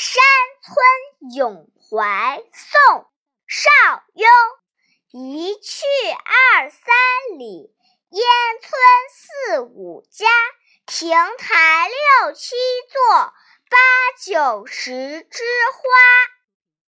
山村咏怀宋邵雍一去二三里烟村四五家亭台六七座八九十枝花。